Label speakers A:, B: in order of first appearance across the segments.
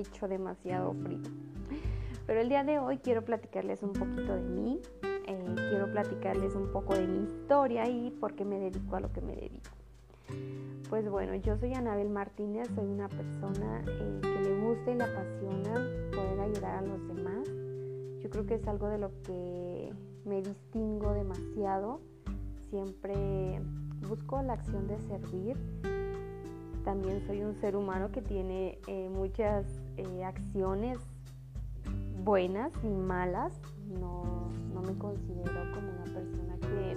A: hecho demasiado frío. Pero el día de hoy quiero platicarles un poquito de mí, eh, quiero platicarles un poco de mi historia y por qué me dedico a lo que me dedico. Pues bueno, yo soy Anabel Martínez, soy una persona eh, que le gusta y le apasiona poder ayudar a los demás. Yo creo que es algo de lo que me distingo demasiado. Siempre busco la acción de servir. También soy un ser humano que tiene eh, muchas eh, acciones buenas y malas. No, no me considero como una persona que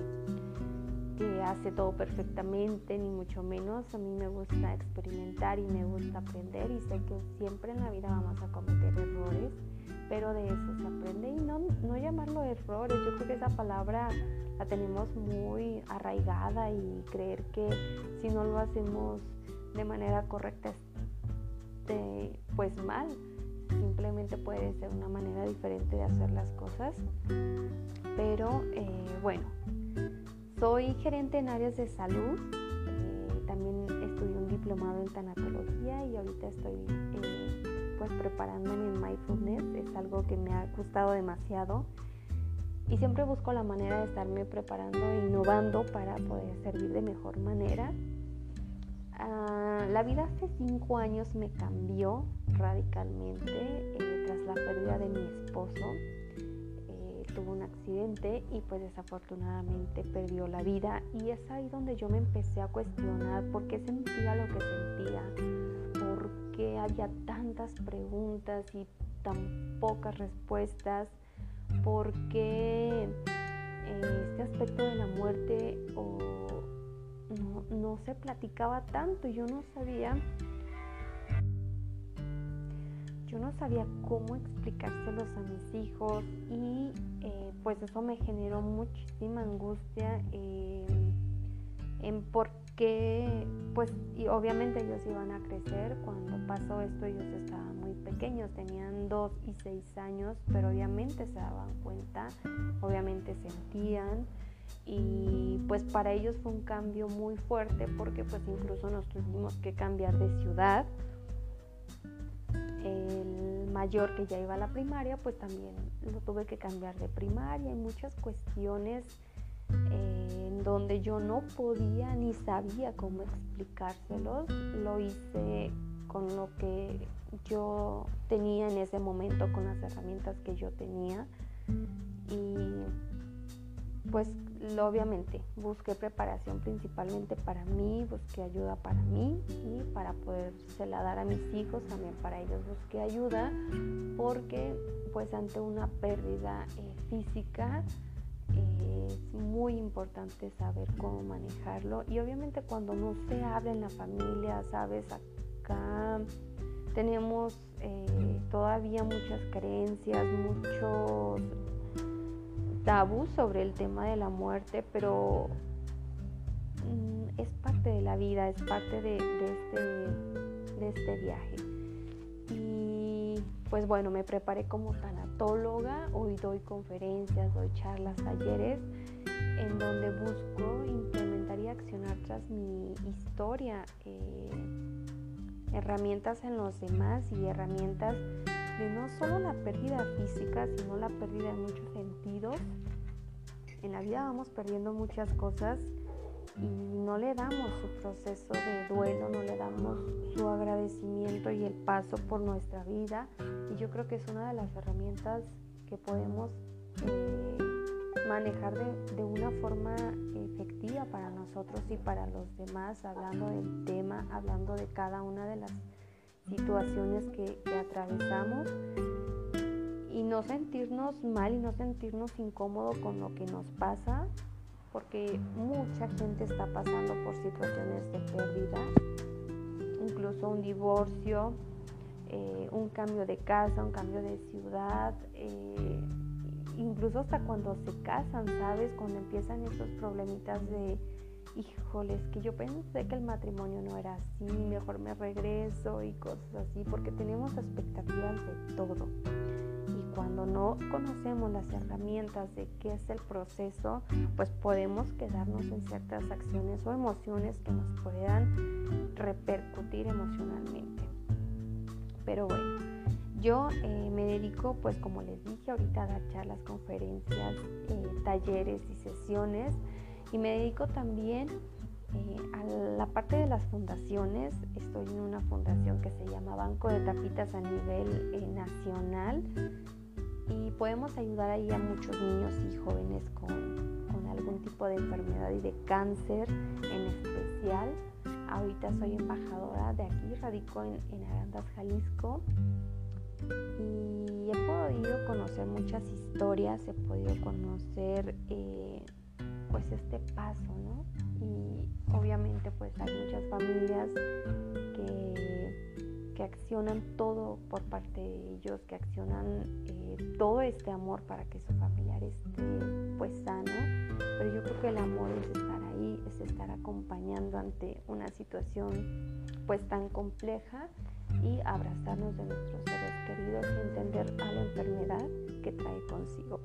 A: que hace todo perfectamente, ni mucho menos. A mí me gusta experimentar y me gusta aprender y sé que siempre en la vida vamos a cometer errores, pero de eso se aprende y no, no llamarlo errores. Yo creo que esa palabra la tenemos muy arraigada y creer que si no lo hacemos de manera correcta, pues mal. Simplemente puede ser una manera diferente de hacer las cosas. Pero eh, bueno, soy gerente en áreas de salud, eh, también estudié un diplomado en tanatología y ahorita estoy eh, pues preparándome en mindfulness, es algo que me ha gustado demasiado y siempre busco la manera de estarme preparando e innovando para poder servir de mejor manera. Ah, la vida hace cinco años me cambió radicalmente eh, tras la pérdida de mi esposo. Tuvo un accidente y pues desafortunadamente perdió la vida. Y es ahí donde yo me empecé a cuestionar por qué sentía lo que sentía, por qué había tantas preguntas y tan pocas respuestas, por qué eh, este aspecto de la muerte no, no se platicaba tanto, yo no sabía yo no sabía cómo explicárselos a mis hijos y eh, pues eso me generó muchísima angustia eh, en por qué, pues y obviamente ellos iban a crecer, cuando pasó esto ellos estaban muy pequeños, tenían dos y seis años, pero obviamente se daban cuenta, obviamente sentían y pues para ellos fue un cambio muy fuerte porque pues incluso nos tuvimos que cambiar de ciudad el mayor que ya iba a la primaria, pues también lo tuve que cambiar de primaria. Hay muchas cuestiones eh, en donde yo no podía ni sabía cómo explicárselos. Lo hice con lo que yo tenía en ese momento, con las herramientas que yo tenía. Y pues obviamente busqué preparación principalmente para mí, busqué ayuda para mí y para podérsela dar a mis hijos, también. Para ellos busqué ayuda porque pues ante una pérdida eh, física eh, es muy importante saber cómo manejarlo. Y obviamente cuando no se habla en la familia, sabes, acá tenemos eh, todavía muchas creencias, muchos tabú sobre el tema de la muerte, pero mm, es parte de la vida, es parte de, este, de este viaje. Y pues bueno, me preparé como tanatóloga, hoy doy conferencias, doy charlas, talleres, en donde busco implementar y accionar tras mi historia eh, herramientas en los demás y herramientas no solo la pérdida física, sino la pérdida en muchos sentidos. En la vida vamos perdiendo muchas cosas y no le damos su proceso de duelo, no le damos su agradecimiento y el paso por nuestra vida. Y yo creo que es una de las herramientas que podemos eh, manejar de, de, una forma efectiva para nosotros y para los demás, hablando del tema, hablando de cada una de las situaciones que, atravesamos y no sentirnos mal y no sentirnos incómodo con lo que nos pasa, porque mucha gente está pasando por situaciones de pérdida, incluso un divorcio, eh, un cambio de casa, un cambio de ciudad, eh, incluso hasta cuando se casan, ¿sabes? Cuando empiezan esos problemitas de híjoles, que yo pensé que el matrimonio no era así, mejor me regreso y cosas así, porque tenemos expectativas de todo. Y cuando no conocemos las herramientas de qué es el proceso, pues podemos quedarnos en ciertas acciones o emociones que nos puedan repercutir emocionalmente. Pero bueno, yo eh, me dedico, pues como les dije ahorita, a dar charlas, conferencias, eh, talleres y sesiones. Y me dedico también eh, a la parte de las fundaciones. Estoy en una fundación que se llama Banco de Tapitas a nivel nacional. Y podemos ayudar ahí a muchos niños y jóvenes con, con algún tipo de enfermedad y de cáncer en especial. Ahorita soy embajadora de aquí, radico en, en Arandas, Jalisco y he podido conocer muchas historias, he podido conocer eh, pues este paso, ¿no? Y obviamente pues hay muchas familias que, que accionan todo por parte de ellos, que accionan eh, todo este amor para que su familiar esté pues sano, pero yo creo que el amor es estar ahí, es estar acompañando ante una situación pues tan compleja y abrazarnos de nuestros seres queridos y entender a la enfermedad que trae consigo.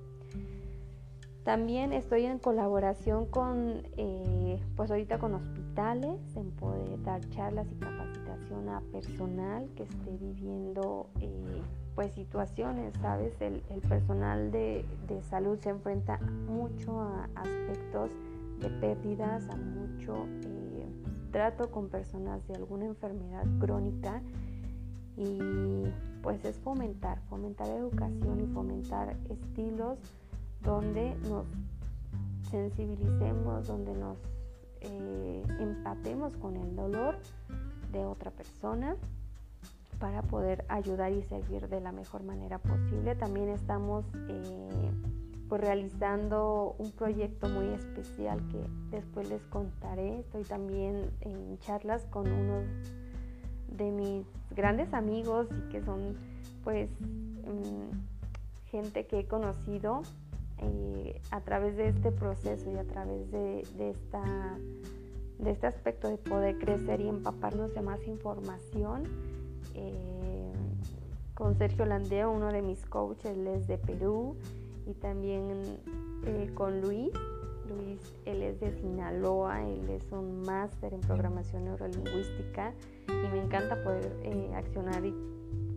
A: También estoy en colaboración con, eh, pues ahorita con hospitales, en poder dar charlas y capacitación a personal que esté viviendo eh, pues situaciones, ¿sabes? El, personal de, de, salud se enfrenta mucho a aspectos de pérdidas, a mucho eh, trato con personas de alguna enfermedad crónica y pues es fomentar, fomentar educación y fomentar estilos donde nos sensibilicemos, donde nos eh, empatemos con el dolor de otra persona para poder ayudar y servir de la mejor manera posible. También estamos eh, pues realizando un proyecto muy especial que después les contaré. Estoy también en charlas con unos de mis grandes amigos y que son pues mm, gente que he conocido eh, a través de este proceso y a través de, esta, de este aspecto de poder crecer y empaparnos de más información. Eh, con Sergio Landeo, uno de mis coaches, él es de Perú, y también eh, con Luis. Luis, él es de Sinaloa, él es un máster en programación neurolingüística y me encanta poder accionar y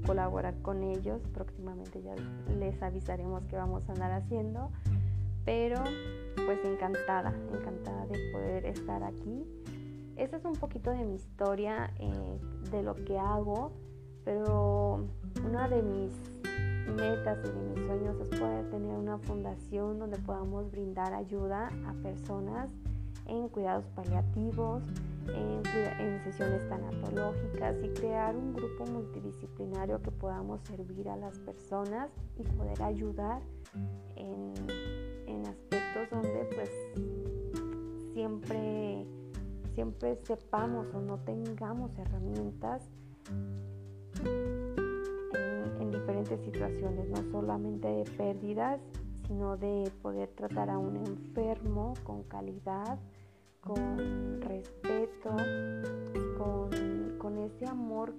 A: colaborar con ellos. Próximamente ya les avisaremos qué vamos a andar haciendo, pero pues encantada, encantada de poder estar aquí. Esa es un poquito de mi historia, eh, de lo que hago, pero una de mis metas y de mis sueños es poder tener una fundación donde podamos brindar ayuda a personas en cuidados paliativos, en, sesiones tanatológicas y crear un grupo multidisciplinario que podamos servir a las personas y poder ayudar en, aspectos donde pues siempre, siempre sepamos o no tengamos herramientas en, en diferentes situaciones, no solamente de pérdidas, sino de poder tratar a un enfermo con calidad, con respeto, con, ese amor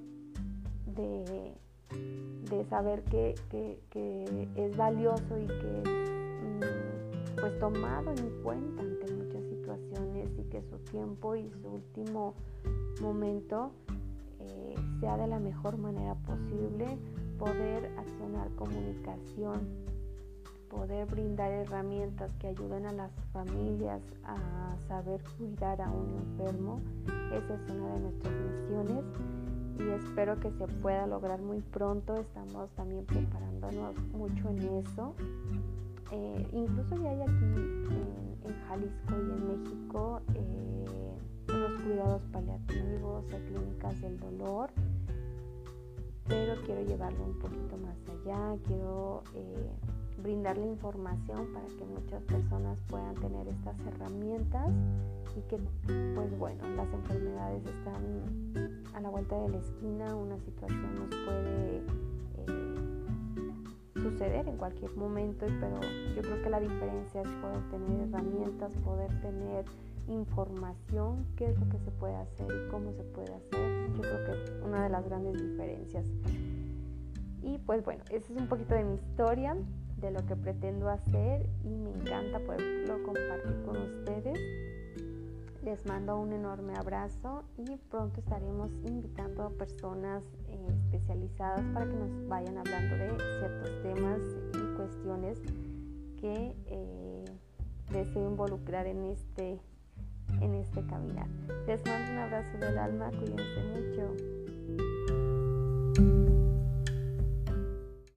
A: de, saber que, es valioso y que es mm, pues tomado en cuenta ante muchas situaciones y que su tiempo y su último momento eh, sea de la mejor manera posible, poder accionar comunicación poder brindar herramientas que ayuden a las familias a saber cuidar a un enfermo. Esa es una de nuestras misiones y espero que se pueda lograr muy pronto. Estamos también preparándonos mucho en eso. Eh, incluso ya hay aquí en, Jalisco y en México eh, los cuidados paliativos, hay clínicas del dolor, pero quiero llevarlo un poquito más allá, quiero eh, brindarle información para que muchas personas puedan tener estas herramientas y que pues bueno, las enfermedades están a la vuelta de la esquina, una situación nos puede eh, suceder en cualquier momento, pero yo creo que la diferencia es poder tener herramientas, poder tener información, qué es lo que se puede hacer y cómo se puede hacer. Yo creo que es una de las grandes diferencias. Y pues bueno, esa es un poquito de mi historia de lo que pretendo hacer y me encanta poderlo compartir con ustedes. Les mando un enorme abrazo y pronto estaremos invitando a personas este, especializadas para que nos vayan hablando de ciertos temas y cuestiones que eh, deseo involucrar en este, en este caminar. Les mando un abrazo del alma, cuídense mucho.